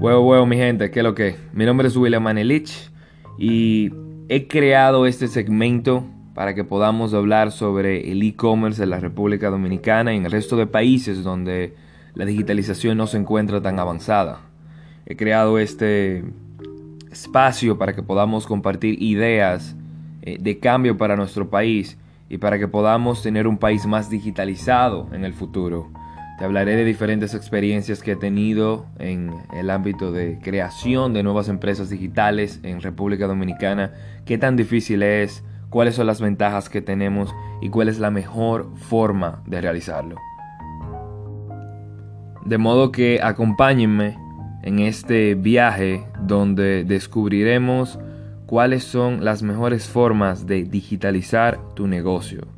Huevo, huevo, mi gente, ¿qué es lo que? Mi nombre es William Manelich y he creado este segmento para que podamos hablar sobre el e-commerce en la República Dominicana y en el resto de países donde la digitalización no se encuentra tan avanzada. He creado este espacio para que podamos compartir ideas eh, de cambio para nuestro país y para que podamos tener un país más digitalizado en el futuro. Te hablaré de diferentes experiencias que he tenido en el ámbito de creación de nuevas empresas digitales en República Dominicana, qué tan difícil es, cuáles son las ventajas que tenemos y cuál es la mejor forma de realizarlo. De modo que acompáñenme en este viaje donde descubriremos cuáles son las mejores formas de digitalizar tu negocio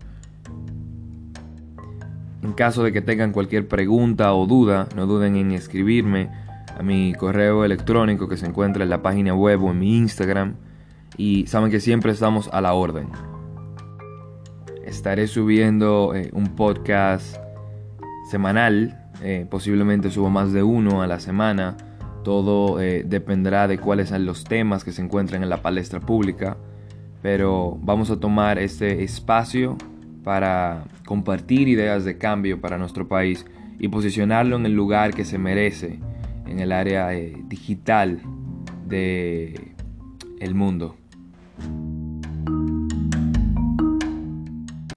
en caso de que tengan cualquier pregunta o duda, no duden en escribirme a mi correo electrónico que se encuentra en la página web o en mi Instagram. Y saben que siempre estamos a la orden. Estaré subiendo eh, un podcast semanal, eh, posiblemente subo más de uno a la semana. Todo eh, dependerá de cuáles son los temas que se encuentran en la palestra pública. Pero vamos a tomar este espacio para compartir ideas de cambio para nuestro país y posicionarlo en el lugar que se merece en el área eh, digital de el mundo.